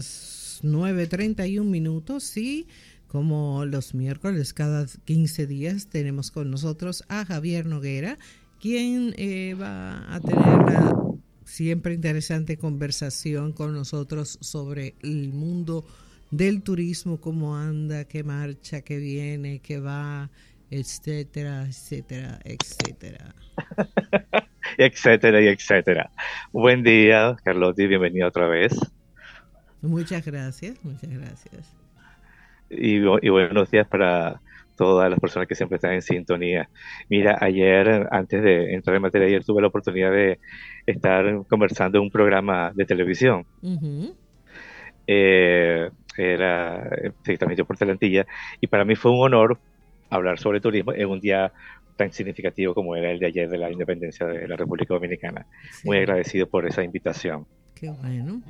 las 9.31 minutos y como los miércoles cada 15 días tenemos con nosotros a Javier Noguera, quien eh, va a tener la siempre interesante conversación con nosotros sobre el mundo del turismo, cómo anda, qué marcha, qué viene, qué va, etcétera, etcétera, etcétera. etcétera y etcétera. Buen día, Carlotti, bienvenido otra vez. Muchas gracias, muchas gracias. Y, y, buenos días para todas las personas que siempre están en sintonía. Mira, ayer, antes de entrar en materia, ayer tuve la oportunidad de estar conversando en un programa de televisión. eh, era, se transmitió por Telantilla, y para mí fue un honor hablar sobre turismo en un día tan significativo como era el de ayer de la independencia de la República Dominicana. Muy agradecido por esa invitación. Qué bueno.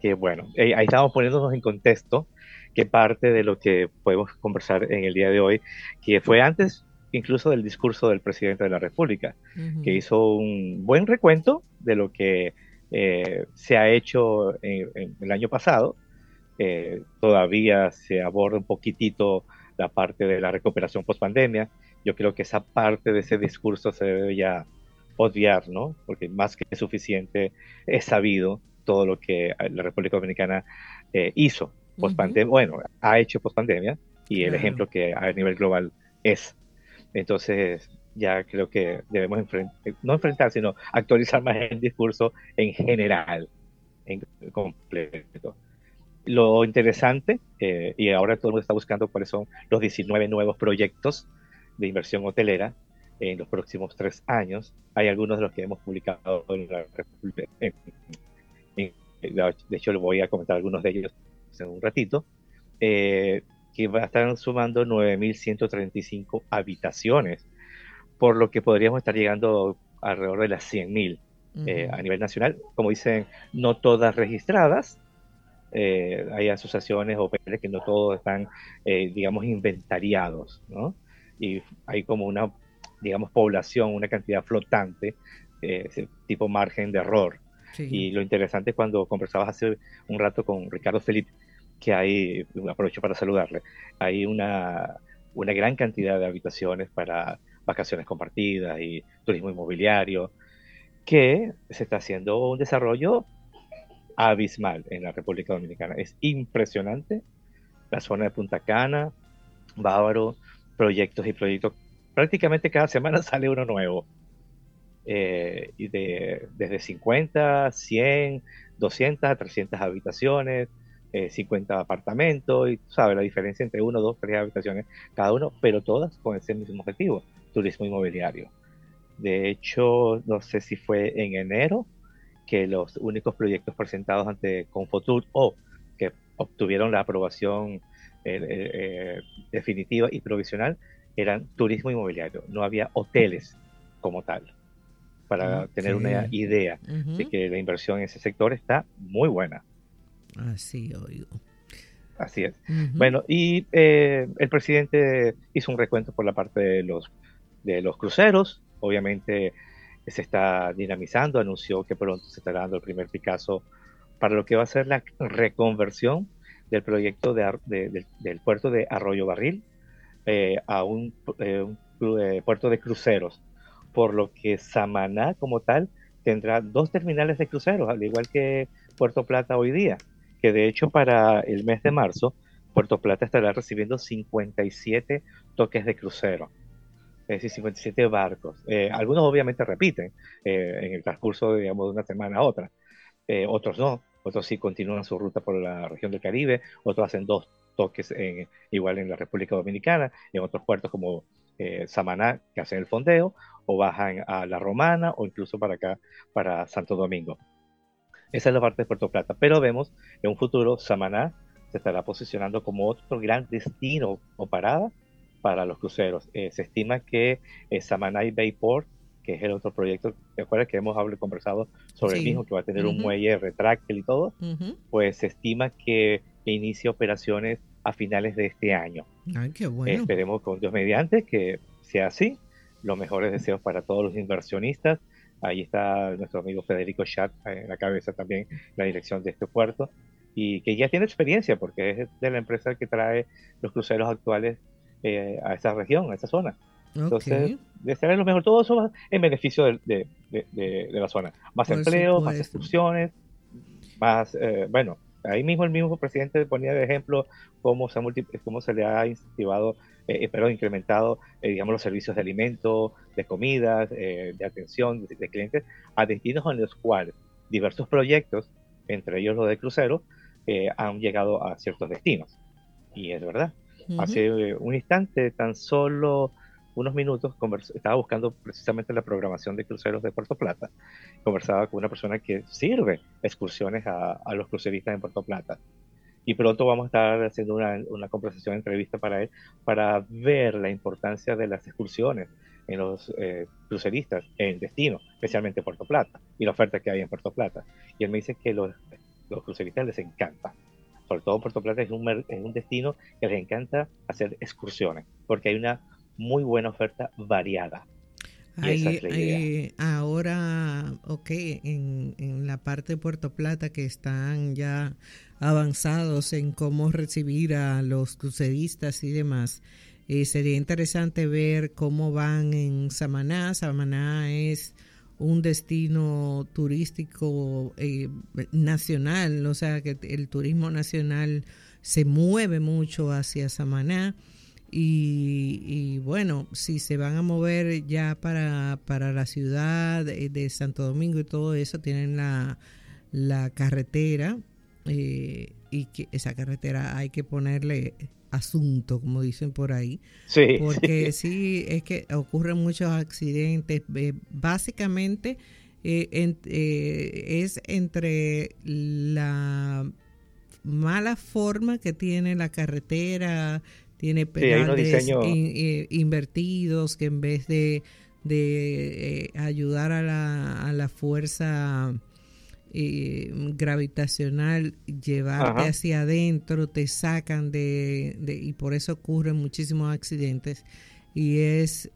Que bueno, eh, ahí estamos poniéndonos en contexto que parte de lo que podemos conversar en el día de hoy, que fue antes incluso del discurso del presidente de la República, que hizo un buen recuento de lo que eh, se ha hecho en, el año pasado. Eh, todavía se aborda un poquitito la parte de la recuperación post pandemia. Yo creo que esa parte de ese discurso se debe ya odiar, ¿no? Porque más que suficiente es sabido todo lo que la República Dominicana eh, hizo post pandemia, bueno, ha hecho post pandemia y el ejemplo que a nivel global es. Entonces, ya creo que debemos no enfrentar, sino actualizar más el discurso en general, en completo. Lo interesante, eh, y ahora todo el mundo está buscando cuáles son los 19 nuevos proyectos de inversión hotelera en los próximos tres años. Hay algunos de los que hemos publicado en la de hecho, voy a comentar algunos de ellos en un ratito. Eh, que va a estar sumando 9.135 habitaciones por lo que podríamos estar llegando alrededor de las 100.000 eh, a nivel nacional. Como dicen, no todas registradas. Eh, hay asociaciones o que no todos están, eh, digamos, inventariados, ¿no? Y hay como una, digamos, población, una cantidad flotante, tipo margen de error. Y lo interesante es cuando conversabas hace un rato con Ricardo Felipe, que hay, aprovecho para saludarle, hay una, una gran cantidad de habitaciones para vacaciones compartidas y turismo inmobiliario, que se está haciendo un desarrollo abismal en la República Dominicana. Es impresionante la zona de Punta Cana, Bávaro, proyectos y proyectos. Prácticamente cada semana sale uno nuevo. Eh, de, desde 50, 100, 200 300 habitaciones, 50 eh, apartamentos, y sabes la diferencia entre uno, dos, tres habitaciones cada uno, pero todas con ese mismo objetivo, turismo inmobiliario. De hecho, no sé si fue en enero que los únicos proyectos presentados ante Confotur o que obtuvieron la aprobación eh, eh, definitiva y provisional eran turismo inmobiliario. No había hoteles como tal. Para tener una idea de que la inversión en ese sector está muy buena. Así oigo. Así es. Bueno, y eh, el presidente hizo un recuento por la parte de los de los cruceros. Obviamente se está dinamizando, anunció que pronto se estará dando el primer Picasso para lo que va a ser la reconversión del proyecto de, del puerto de Arroyo Barril eh, a un, eh, eh, puerto de cruceros, por lo que Samaná como tal tendrá dos terminales de cruceros, al igual que Puerto Plata hoy día, que de hecho para el mes de marzo Puerto Plata estará recibiendo 57 toques de crucero es decir, 57 barcos. Eh, algunos obviamente repiten eh, en el transcurso, digamos, de una semana a otra, eh, otros no, otros sí continúan su ruta por la región del Caribe, otros hacen dos toques igual en la República Dominicana, en otros puertos como Samaná, que hacen el fondeo, o bajan a La Romana, o incluso para acá, para Santo Domingo. Esa es la parte de Puerto Plata, pero vemos en un futuro Samaná se estará posicionando como otro gran destino o parada para los cruceros. Eh, se estima que eh, Samanay Bayport, que es el otro proyecto, ¿te acuerdas que hemos hablado, conversado sobre el mismo, que va a tener un muelle retráctil y todo? Pues se estima que inicie operaciones a finales de este año. Ay, qué bueno. Esperemos con Dios mediante que sea así. Los mejores deseos para todos los inversionistas Ahí está nuestro amigo Federico Chat en la cabeza también, la dirección de este puerto, y que ya tiene experiencia porque es de la empresa que trae los cruceros actuales eh, a esa región, a esa zona. Entonces, de lo mejor, todo eso en beneficio de, de, de, la zona. Más empleo, más excursiones, más, eh, bueno, ahí mismo el mismo presidente ponía de ejemplo cómo se, cómo se le ha incentivado, eh, eh pero incrementado, eh, digamos, los servicios de alimento, de comidas, eh, de atención de, clientes a destinos en los cuales diversos proyectos, entre ellos los de crucero, han llegado a ciertos destinos. Y es verdad. Hace un instante, tan solo unos minutos estaba buscando precisamente la programación de cruceros de Puerto Plata. Conversaba con una persona que sirve excursiones a, los cruceristas en Puerto Plata. Y pronto vamos a estar haciendo una, una conversación, entrevista para él, para ver la importancia de las excursiones en los eh, cruceristas en destino, especialmente Puerto Plata, y la oferta que hay en Puerto Plata. Y él me dice que los, los cruceristas les encanta. Sobre todo Puerto Plata es un, es un destino que les encanta hacer excursiones, porque hay una muy buena oferta variada. ahora, ok, en, en, la parte de Puerto Plata que están ya avanzados en cómo recibir a los cruceristas y demás, eh, sería interesante ver cómo van en Samaná. Samaná es un destino turístico eh, nacional, o sea que el turismo nacional se mueve mucho hacia Samaná. Y, bueno, si se van a mover ya para, para la ciudad de, Santo Domingo y todo eso, tienen la, la carretera eh, y que esa carretera hay que ponerle asunto, como dicen por ahí. Sí. Porque sí, es que ocurren muchos accidentes. básicamente eh, eh, es entre la mala forma que tiene la carretera, tiene pedales eh, invertidos que en vez de, de ayudar a la, a la fuerza eh, gravitacional, llevarte hacia adentro, te sacan de, de, y por eso ocurren muchísimos accidentes. Y es,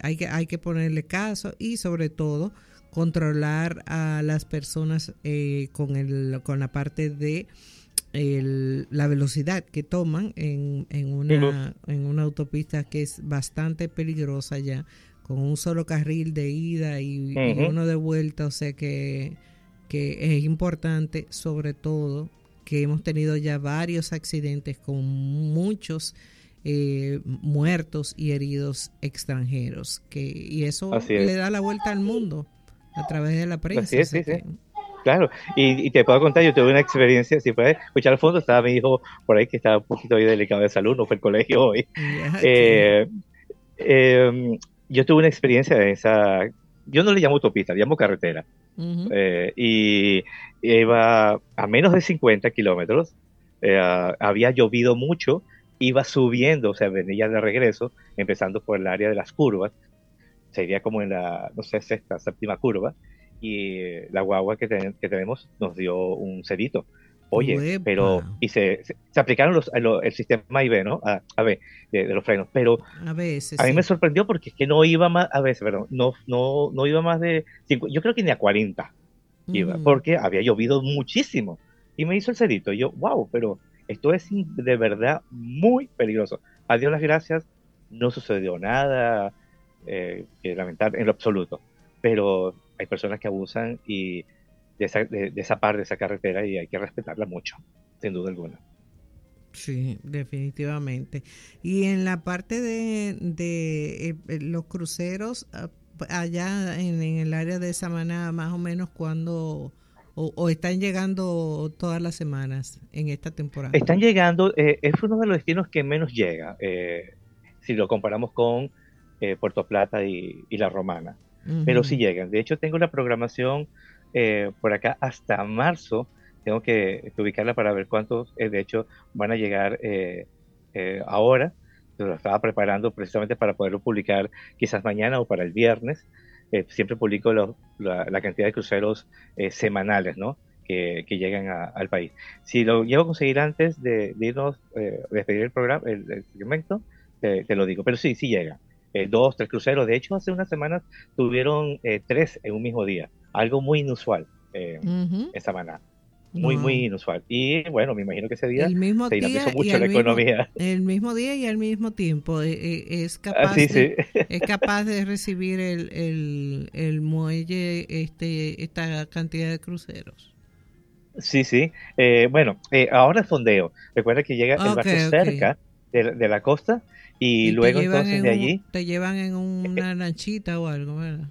hay, que, hay que ponerle caso y sobre todo controlar a las personas con, el, con la parte de el, la velocidad que toman en, en, una, en una autopista que es bastante peligrosa ya, con un solo carril de ida y, uno de vuelta, o sea que, que es importante sobre todo que hemos tenido ya varios accidentes con muchos eh, muertos y heridos extranjeros, que, y eso le da la vuelta al mundo a través de la prensa. Claro, y, te puedo contar, yo tuve una experiencia, si puedes escuchar al fondo, estaba mi hijo por ahí que estaba un poquito ahí delicado de salud, no fue al colegio hoy. Eh, em, yo tuve una experiencia de esa, yo no le llamo autopista, le llamo carretera, eh, y iba a menos de 50 kilómetros, eh, había llovido mucho, iba subiendo, o sea, venía de regreso, empezando por el área de las curvas, sería como en la, no sé, sexta, séptima curva, y la guagua que, que tenemos nos dio un cerito. Oye, pero y se, se, aplicaron los, el sistema IB, ¿no? A, a ver, de, los frenos, pero a, veces, a mí me sorprendió porque es que no iba más, a veces, perdón, no, no, no iba más de, yo creo que ni a 40 iba, mm. porque había llovido muchísimo y me hizo el cerito. Y yo, wow, pero esto es de verdad muy peligroso. A Dios las gracias, no sucedió nada eh, que lamentar en lo absoluto, pero hay personas que abusan y de esa, de, esa parte de esa carretera y hay que respetarla mucho, sin duda alguna. Sí, definitivamente. Y en la parte de, de eh, eh, los cruceros, ah, allá en, el área de Samaná, más o menos cuando... O, están llegando todas las semanas en esta temporada? Están llegando, eh, es uno de los destinos que menos llega, si lo comparamos con Puerto Plata y, y La Romana pero sí llegan. De hecho, tengo la programación eh, por acá hasta marzo. Tengo que, ubicarla para ver cuántos, eh, de hecho, van a llegar eh, ahora. Lo estaba preparando precisamente para poderlo publicar quizás mañana o para el viernes. siempre publico la, cantidad de cruceros semanales, ¿no? Que, llegan al país. Si lo llevo a conseguir antes de, irnos, despedir el programa, el, segmento, te, lo digo. Pero sí, sí llega eh, dos, tres cruceros. De hecho, hace unas semanas tuvieron eh, tres en un mismo día, algo muy inusual en Samaná. Muy, muy inusual. Y bueno, me imagino que ese día el mismo se dinamizó mucho la economía. El mismo día y al mismo tiempo. Es capaz, de, es capaz de recibir el, el, el muelle este, esta cantidad de cruceros. Sí, sí. Eh, bueno, eh, ahora es fondeo. Recuerda que llega el barco cerca de, la costa y, luego entonces de allí... te llevan en una lanchita o algo, ¿verdad?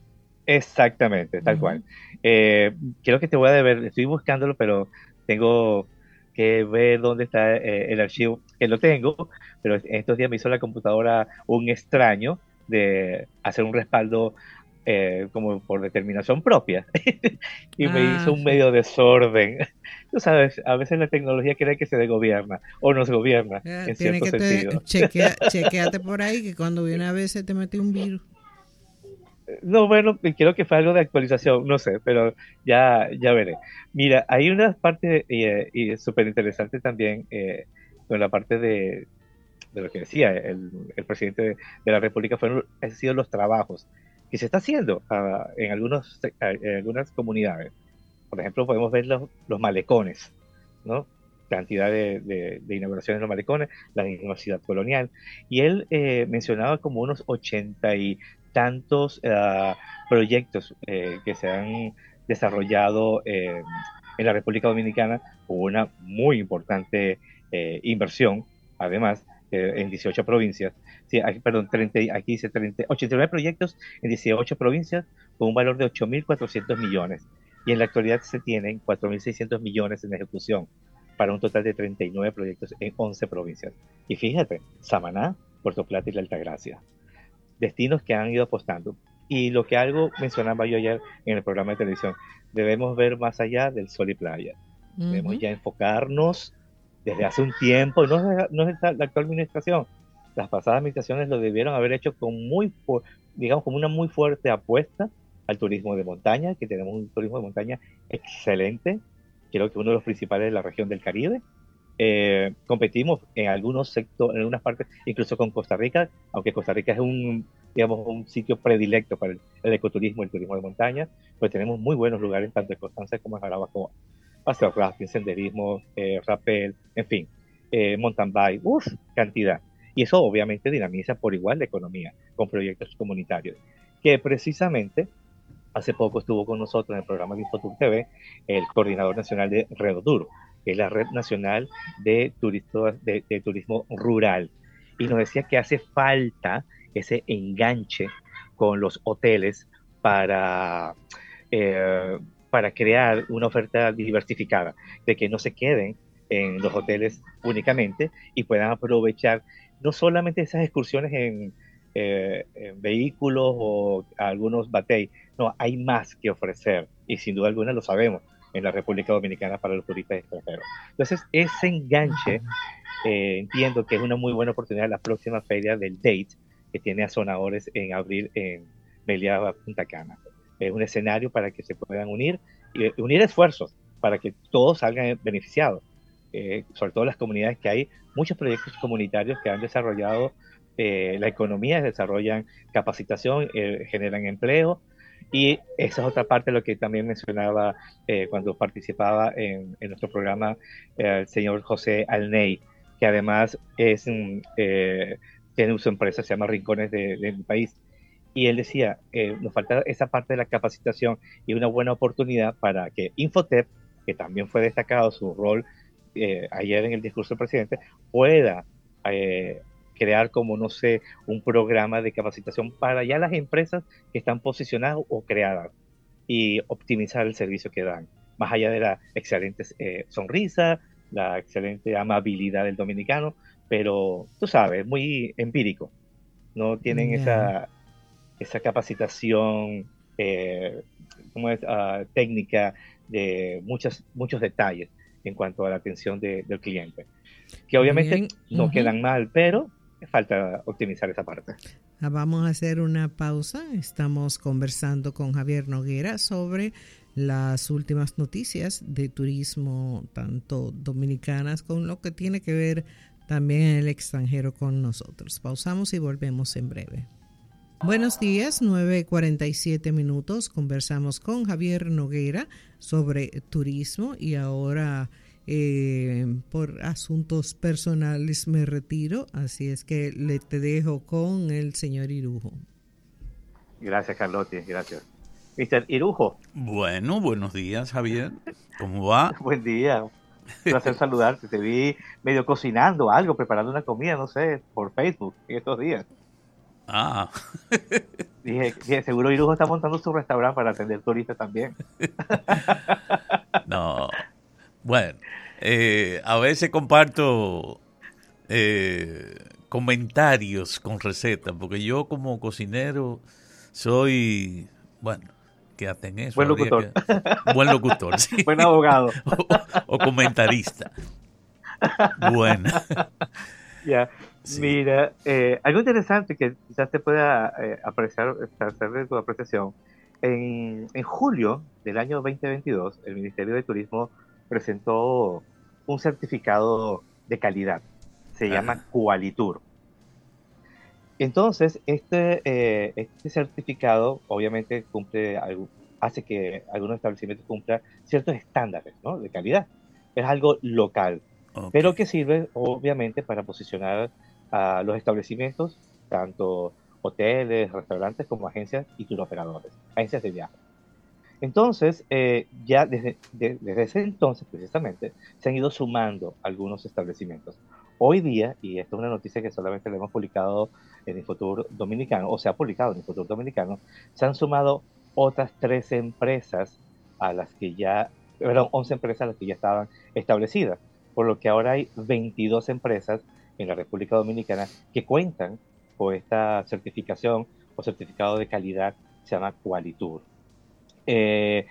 Exactamente, tal cual. Eh, creo que te voy a deber, estoy buscándolo, pero tengo que ver dónde está eh, el archivo, que lo tengo, pero estos días me hizo la computadora un extraño de hacer un respaldo eh, como por determinación propia y me ah, hizo un medio desorden. Tú sabes, a veces la tecnología quiere que se desgobierna o nos gobierna en cierto sentido. chequeate por ahí que cuando viene a veces te mete un virus. No, bueno, creo que fue algo de actualización, no sé, pero ya, ya veré. Mira, hay una parte eh, y súper interesante también eh, la parte de, de, lo que decía el, presidente de, la República, fueron, han sido los trabajos que se está haciendo ah, en, algunos, en algunas comunidades. Por ejemplo, podemos ver los, los malecones, ¿no? cantidad de, de, inauguraciones en los malecones, la Universidad Colonial, y él eh, mencionaba como unos 80 y tantos eh, proyectos eh, que se han desarrollado eh, en la República Dominicana, hubo una muy importante inversión, además, en 18 provincias. Aquí, perdón, 30, aquí dice 30, 89 proyectos en 18 provincias con un valor de 8.400 millones. Y en la actualidad se tienen 4.600 millones en ejecución para un total de 39 proyectos en 11 provincias. Y fíjate, Samaná, Puerto Plata y la Altagracia destinos que han ido apostando. Y lo que algo mencionaba yo ayer en el programa de televisión, debemos ver más allá del sol y playa. Debemos ya enfocarnos desde hace un tiempo, no es, no es la actual administración, las pasadas administraciones lo debieron haber hecho con muy, digamos, como una muy fuerte apuesta al turismo de montaña, que tenemos un turismo de montaña excelente, creo que uno de los principales de la región del Caribe, eh, competimos en algunos sectores, en algunas partes, incluso con Costa Rica, aunque Costa Rica es un, digamos, un sitio predilecto para el, ecoturismo y el turismo de montaña, pues tenemos muy buenos lugares, tanto en Constanza como en Jarabacoa. Hacer rafting, senderismo, eh, en fin, eh, mountain bike, uff, cantidad. Y eso obviamente dinamiza por igual la economía con proyectos comunitarios, que precisamente hace poco estuvo con nosotros en el programa de Infotur TV el coordinador nacional de Redotur, es la Red Nacional de, de, Turismo Rural. Y nos decía que hace falta ese enganche con los hoteles para, eh, para crear una oferta diversificada, de que no se queden en los hoteles únicamente y puedan aprovechar no solamente esas excursiones en, eh, vehículos o algunos batey, no, hay más que ofrecer y sin duda alguna lo sabemos en la República Dominicana para los turistas extranjeros. Entonces, ese enganche eh, entiendo que es una muy buena oportunidad la próxima feria del Date que tiene a Sonadores en abril en Meliá, Punta Cana. Es un escenario para que se puedan unir y unir esfuerzos para que todos salgan beneficiados. Eh, sobre todo las comunidades que hay muchos proyectos comunitarios que han desarrollado eh, la economía, desarrollan capacitación, generan empleo y esa es otra parte de lo que también mencionaba eh, cuando participaba en, nuestro programa eh, el señor José Alney, que además es eh, tiene su empresa, se llama Rincones del de, País. Y él decía, nos falta esa parte de la capacitación y una buena oportunidad para que Infotep, que también fue destacado su rol ayer en el discurso del presidente, pueda crear como, no sé, un programa de capacitación para ya las empresas que están posicionadas o creadas y optimizar el servicio que dan, más allá de la excelente eh, sonrisa, la excelente amabilidad del dominicano, pero tú sabes, muy empírico, no tienen esa, esa capacitación eh, como es, ah, técnica de muchos, muchos detalles en cuanto a la atención del cliente, que obviamente no quedan mal, pero falta optimizar esa parte. Ah, vamos a hacer una pausa. Estamos conversando con Javier Noguera sobre las últimas noticias de turismo, tanto dominicanas con lo que tiene que ver también en el extranjero con nosotros. Pausamos y volvemos en breve. Buenos días, 9.47 minutos. Conversamos con Javier Noguera sobre turismo y ahora eh, por asuntos personales me retiro, así es que le te dejo con el señor Irujo. Gracias, Carlotti, gracias. Mr. Irujo. Bueno, buenos días, Javier. ¿Cómo va? Buen día. Un placer saludarte. Te vi medio cocinando algo, preparando una comida, no sé, por Facebook en estos días. Ah. Dije, seguro Irujo está montando su restaurante para atender turistas también. No. Bueno, eh, a veces comparto eh, comentarios con recetas, porque yo como cocinero soy, bueno, quédate en eso. Buen locutor. buen locutor, sí. Buen abogado. o, comentarista. Bueno. Ya. Mira, eh, algo interesante que quizás te pueda eh, apreciar, hacer tu apreciación. En, en, julio del año 2022, el Ministerio de Turismo presentó un certificado de calidad. Se llama Qualitur. Entonces, este, eh, este certificado obviamente cumple hace que algunos establecimientos cumplan ciertos estándares de calidad. Es algo local, pero que sirve obviamente para posicionar a los establecimientos, tanto hoteles, restaurantes como agencias y turoperadores, agencias de viaje. Entonces, eh, ya desde, desde ese entonces precisamente, se han ido sumando algunos establecimientos. Hoy día, y esto es una noticia que solamente le hemos publicado en el futuro Dominicano, o se ha publicado en el futuro Dominicano, se han sumado otras 13 empresas a las que ya, perdón, 11 empresas a las que ya estaban establecidas, por lo que ahora hay 22 empresas en la República Dominicana que cuentan con esta certificación o certificado de calidad se llama Qualitur. Eh,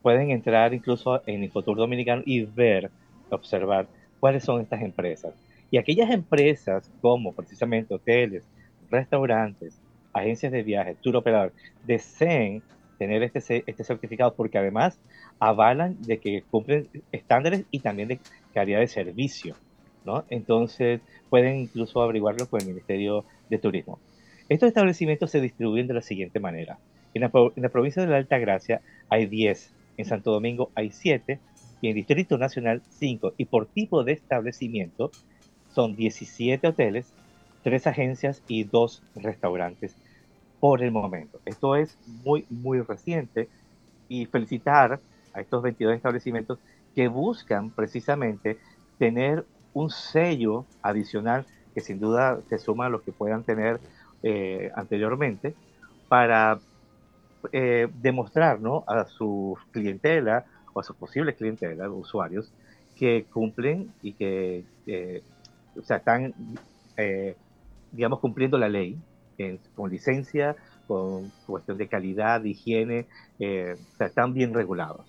pueden entrar incluso en futuro Dominicano y ver, observar cuáles son estas empresas. Y aquellas empresas como precisamente hoteles, restaurantes, agencias de viajes, tour operador, deseen tener este, este certificado porque además avalan de que cumplen estándares y también de calidad de servicio. ¿no? Entonces pueden incluso averiguarlo con el Ministerio de Turismo. Estos establecimientos se distribuyen de la siguiente manera. En la, en la provincia de la Alta Gracia hay 10, en Santo Domingo hay 7 y en Distrito Nacional 5. Y por tipo de establecimiento son 17 hoteles, 3 agencias y 2 restaurantes por el momento. Esto es muy, muy reciente y felicitar a estos 22 establecimientos que buscan precisamente tener un sello adicional que sin duda se suma a los que puedan tener eh, anteriormente para eh, demostrar ¿no? a su clientela o a su posible clientela, usuarios, que cumplen y que eh, o sea, están, digamos, cumpliendo la ley con licencia, con cuestión de calidad, de higiene, o sea, están bien regulados.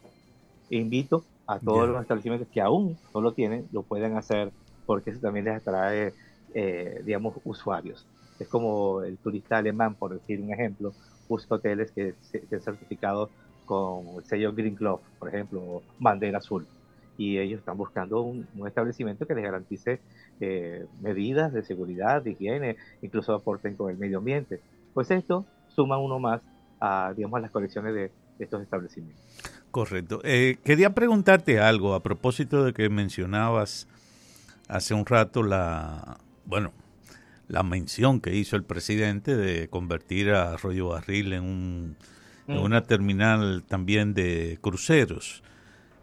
E invito a todos los establecimientos que aún no lo tienen, lo pueden hacer porque eso también les atrae, eh, digamos, usuarios. Es como el turista alemán, por decir un ejemplo, busca hoteles que estén certificados con el sello Green Glove, por ejemplo, bandera azul. Y ellos están buscando un, establecimiento que les garantice eh, medidas de seguridad, de higiene, incluso aporten con el medio ambiente. Pues esto suma uno más a, digamos, las colecciones de estos establecimientos. Correcto. Eh, quería preguntarte algo a propósito de que mencionabas hace un rato la, bueno, la mención que hizo el presidente de convertir a Arroyo Barril en, un, en mm. una terminal también de cruceros.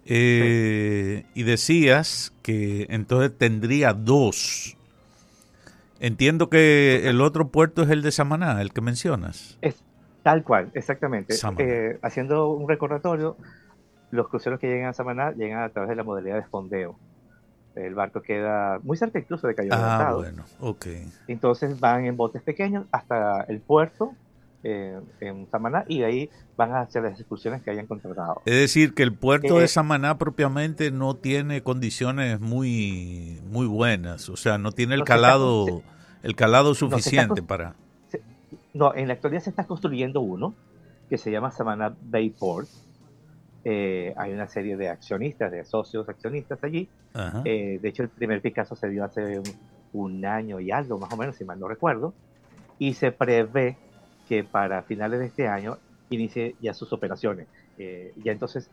Eh, y decías que entonces tendría dos. Entiendo que el otro puerto es el de Samaná, el que mencionas. Es, Tal cual, exactamente. Eh, haciendo un recordatorio, los cruceros que llegan a Samaná llegan a través de la modalidad de fondeo. El barco queda muy cerca incluso de Cayo Ah, bueno, ok. Entonces van en botes pequeños hasta el puerto eh, en Samaná y de ahí van a hacer las excursiones que hayan contratado. Es decir, que el puerto de eh, Samaná propiamente no tiene condiciones muy, muy buenas, o sea, no tiene el calado, el calado suficiente para no, en la actualidad se está construyendo uno que se llama Savannah Bayport. Eh, hay una serie de accionistas, de socios accionistas allí. Eh, de hecho, el primer Picasso se dio hace un, año y algo, más o menos, si mal no recuerdo. Y se prevé que para finales de este año inicie ya sus operaciones. Eh, ya entonces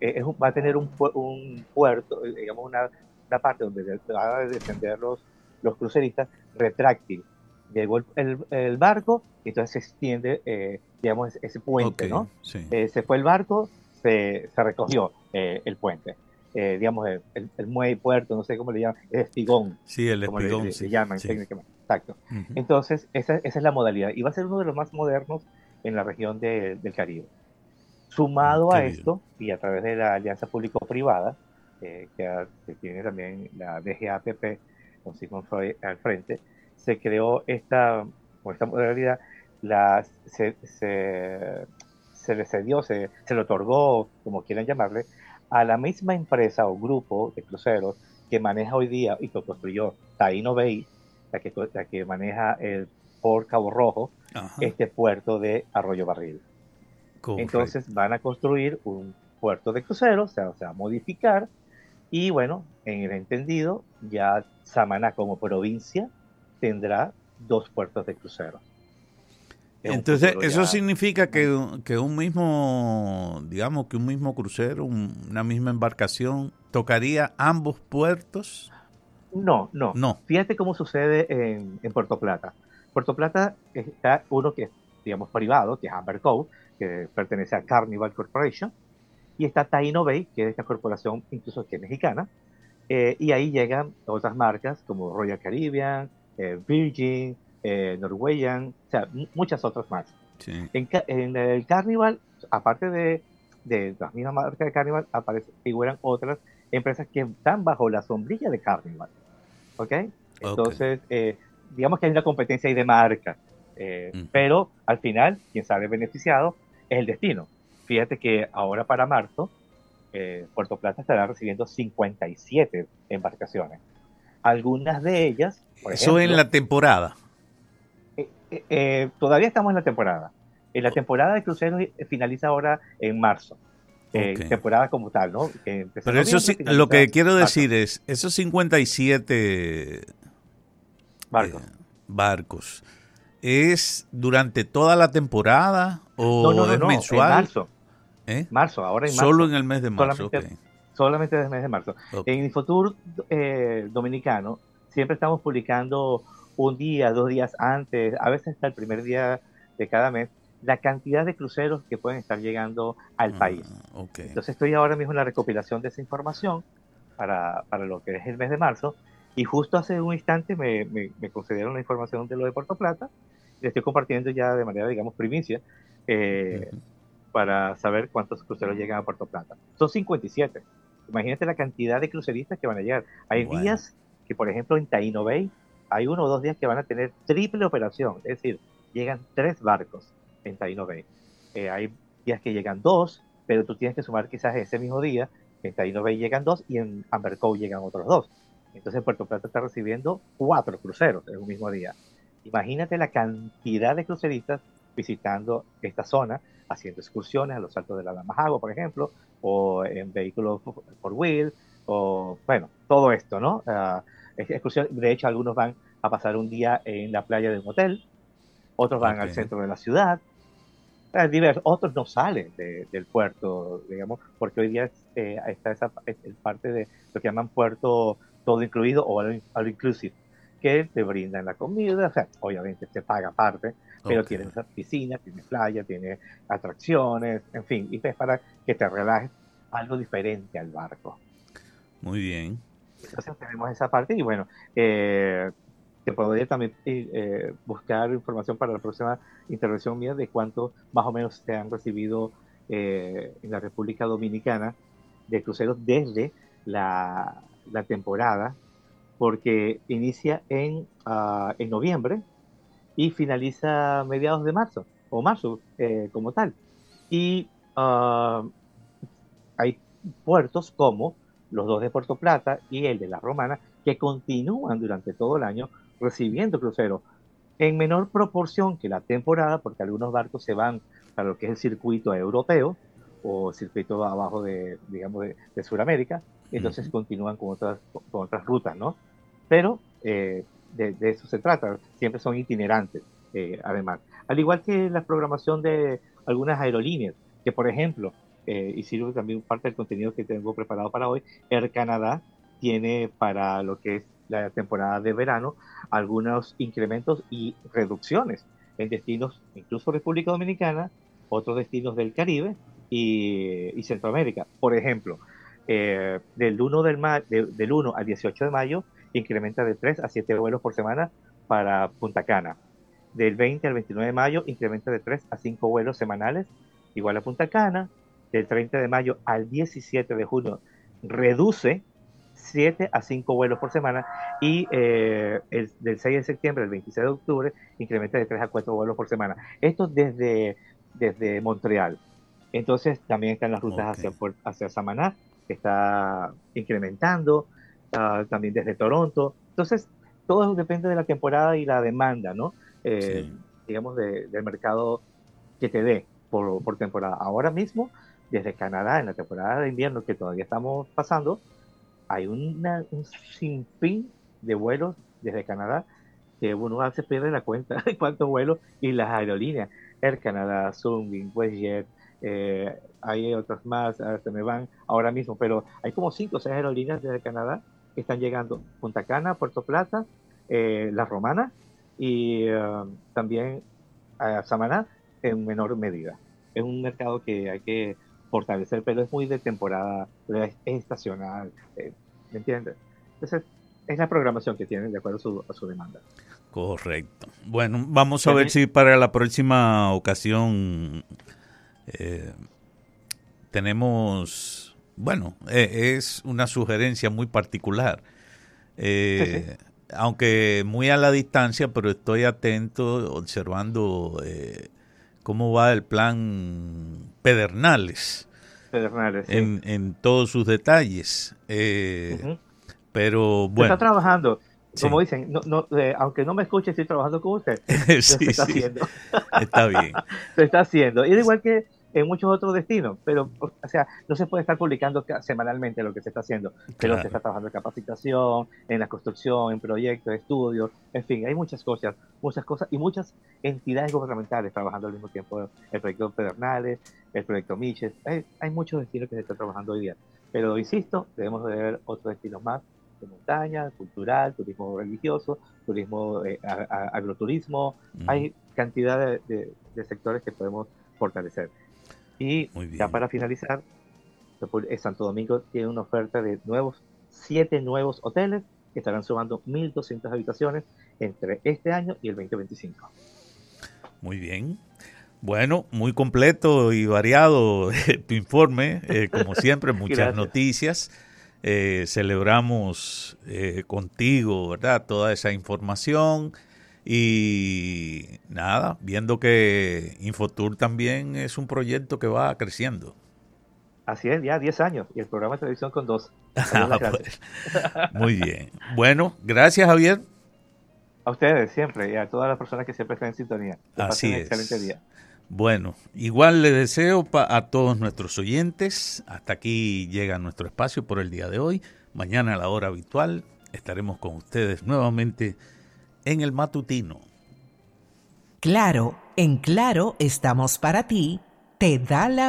eh, va a tener un, un puerto, eh, digamos una, una, parte donde van a descender los, los cruceristas retráctil. Llegó el, el, barco y entonces se extiende, digamos, ese puente, ¿no? se fue el barco, se, se recogió el puente. digamos, el, el, muelle puerto, no sé cómo le llaman, el espigón. Sí, el espigón. Se, llaman técnicamente. Exacto. Entonces, esa, esa, es la modalidad. Y va a ser uno de los más modernos en la región de, del Caribe. Sumado a esto, y a través de la alianza público-privada, eh, que, tiene también la DGAPP con Simon Freud al frente, se creó esta, con esta modalidad, la, se, se, se le cedió, se, se le otorgó, como quieran llamarle, a la misma empresa o grupo de cruceros que maneja hoy día y que construyó Taino Bay, la que, la que maneja el por Cabo Rojo, este puerto de Arroyo Barril. Entonces van a construir un puerto de cruceros, o sea, o sea, modificar, y bueno, en el entendido, ya Samaná como provincia tendrá dos puertos de cruceros. Entonces, eso significa que, que, un mismo, digamos, que un mismo crucero, una misma embarcación, tocaría ambos puertos. No, no. No. Fíjate cómo sucede en, en Puerto Plata. Puerto Plata está uno que es, digamos, privado, que es Amber Cove, que pertenece a Carnival Corporation, y está Taino Bay, que es esta corporación incluso que es mexicana, eh, y ahí llegan otras marcas como Royal Caribbean, eh, Virgin, eh, Norwegian, o sea, muchas otras más. En, el Carnival, aparte de, de las mismas marcas de Carnival, aparecen, figuran otras empresas que están bajo la sombrilla de Carnival. ¿Ok? Entonces, okay digamos que hay una competencia ahí de marca, eh, pero al final quien sale beneficiado es el destino. Fíjate que ahora para marzo, eh, Puerto Plata estará recibiendo 57 embarcaciones. Algunas de ellas... Eso en la temporada. Eh, todavía estamos en la temporada. En la temporada de cruceros finaliza ahora en marzo. temporada como tal, ¿no? Pero eso sí, lo que quiero decir es, esos 57 Barcos. Eh, barcos. ¿Es durante toda la temporada o es mensual? En marzo. ¿Eh? Marzo, ahora en marzo. Solo en el mes de marzo. Solamente, en el mes de marzo. En Infotour eh, Dominicano siempre estamos publicando un día, dos días antes, a veces hasta el primer día de cada mes, la cantidad de cruceros que pueden estar llegando al ah, país. Entonces estoy ahora mismo en la recopilación de esa información para, para lo que es el mes de marzo y justo hace un instante me, me, concedieron la información de lo de Puerto Plata. Le estoy compartiendo ya de manera, digamos, primicia eh, para saber cuántos cruceros llegan a Puerto Plata. Son 57. Imagínate la cantidad de cruceristas que van a llegar. Hay días que, por ejemplo, en Taino Bay, hay uno o dos días que van a tener triple operación. Es decir, llegan tres barcos en Taino Bay. Eh, hay días que llegan dos, pero tú tienes que sumar quizás ese mismo día. En Taino Bay llegan dos y en Amber Cove llegan otros dos. Entonces Puerto Plata está recibiendo cuatro cruceros en un mismo día. Imagínate la cantidad de cruceristas visitando esta zona, haciendo excursiones a los altos de la Damajagua, por ejemplo, o en vehículos por wheel, o bueno, todo esto, ¿no? Uh, de hecho, algunos van a pasar un día en la playa de un hotel, otros van al centro de la ciudad, diversos. Otros no salen del puerto, digamos, porque hoy día eh, está esa parte de lo que llaman puerto todo incluido o al, inclusive, que te brindan la comida, o sea, obviamente te paga aparte, pero tiene piscina, tiene playa, tiene atracciones, en fin, y es para que te relajes algo diferente al barco. Muy bien. Tenemos esa parte y bueno, eh, te podría también eh, buscar información para la próxima intervención mía de cuánto más o menos se han recibido eh, en la República Dominicana de cruceros desde la, temporada porque inicia en, uh, en noviembre y finaliza mediados de marzo, o marzo eh, como tal. Y uh, hay puertos como los dos de Puerto Plata y el de La Romana que continúan durante todo el año recibiendo cruceros en menor proporción que la temporada, porque algunos barcos se van para lo que es el circuito europeo o circuito abajo de, digamos, de, de Sudamérica, entonces continúan con otras, con otras rutas, ¿no? Pero eh, de, eso se trata, siempre son itinerantes, eh, además. Al igual que la programación de algunas aerolíneas, que por ejemplo, eh, y sirve también parte del contenido que tengo preparado para hoy, Air Canada tiene para lo que es la temporada de verano algunos incrementos y reducciones en destinos, incluso República Dominicana, otros destinos del Caribe y, Centroamérica. Por ejemplo, eh, del, 1 del, del 1 al 18 de mayo incrementa de 3 a 7 vuelos por semana para Punta Cana. Del 20 al 29 de mayo incrementa de 3 a 5 vuelos semanales igual a Punta Cana. Del 30 de mayo al 17 de junio reduce 7 a 5 vuelos por semana y eh, el, del 6 de septiembre al 26 de octubre incrementa de 3 a 4 vuelos por semana. Esto desde, desde Montreal. Entonces también están las rutas hacia, hacia Samaná, que está incrementando, uh, también desde Toronto. Entonces, todo depende de la temporada y la demanda, ¿no? Eh, digamos, de, del mercado que te dé por, por temporada. Ahora mismo, desde Canadá, en la temporada de invierno que todavía estamos pasando, hay una, un sinfín de vuelos desde Canadá que uno se pierde la cuenta de cuántos vuelos y las aerolíneas, Air Canada, Sunwing, WestJet, eh, hay otras más, se me van ahora mismo, pero hay como cinco o seis aerolíneas desde Canadá que están llegando Punta Cana, Puerto Plata, eh, La Romana y um, también a Samaná en menor medida. Es un mercado que hay que fortalecer, pero es muy de temporada, es estacional, eh, ¿me entiendes? Entonces, es la programación que tienen de acuerdo a su, a su demanda. Correcto. Bueno, vamos a ver si para la próxima ocasión eh, tenemos, bueno, eh, es una sugerencia muy particular. Aunque muy a la distancia, pero estoy atento, observando cómo va el plan Pedernales. Pedernales, en, en todos sus detalles. Pero bueno. está trabajando. Como dicen, no, no, aunque no me escuche, estoy trabajando con usted. sí, se está haciendo. Está bien. se está haciendo. Y igual que en muchos otros destinos, pero, o sea, no se puede estar publicando semanalmente lo que se está haciendo, pero se está trabajando en capacitación, en la construcción, en proyectos, estudios, en fin, hay muchas cosas, muchas cosas y muchas entidades gubernamentales trabajando al mismo tiempo, el proyecto Pedernales, el proyecto Miches, hay, hay muchos destinos que se están trabajando hoy día, pero insisto, debemos de ver otros destinos más de montaña, cultural, turismo religioso, turismo, eh, agroturismo, hay cantidad de, sectores que podemos fortalecer. Y ya para finalizar, Santo Domingo tiene una oferta de nuevos, siete nuevos hoteles que estarán sumando 1.200 habitaciones entre este año y el 2025. Muy bien. Bueno, muy completo y variado tu informe, eh, como siempre, muchas noticias. Eh, celebramos eh, contigo, ¿verdad? Toda esa información y nada, viendo que Infotour también es un proyecto que va creciendo. Así es, ya 10 años y el programa de televisión con dos. Ah, pues, muy bien. Bueno, gracias Javier. A ustedes siempre y a todas las personas que siempre están en sintonía. Así es. excelente día. Bueno, igual le deseo a todos nuestros oyentes, hasta aquí llega nuestro espacio por el día de hoy. Mañana a la hora habitual estaremos con ustedes nuevamente en el matutino. Claro, en claro estamos para ti, te da la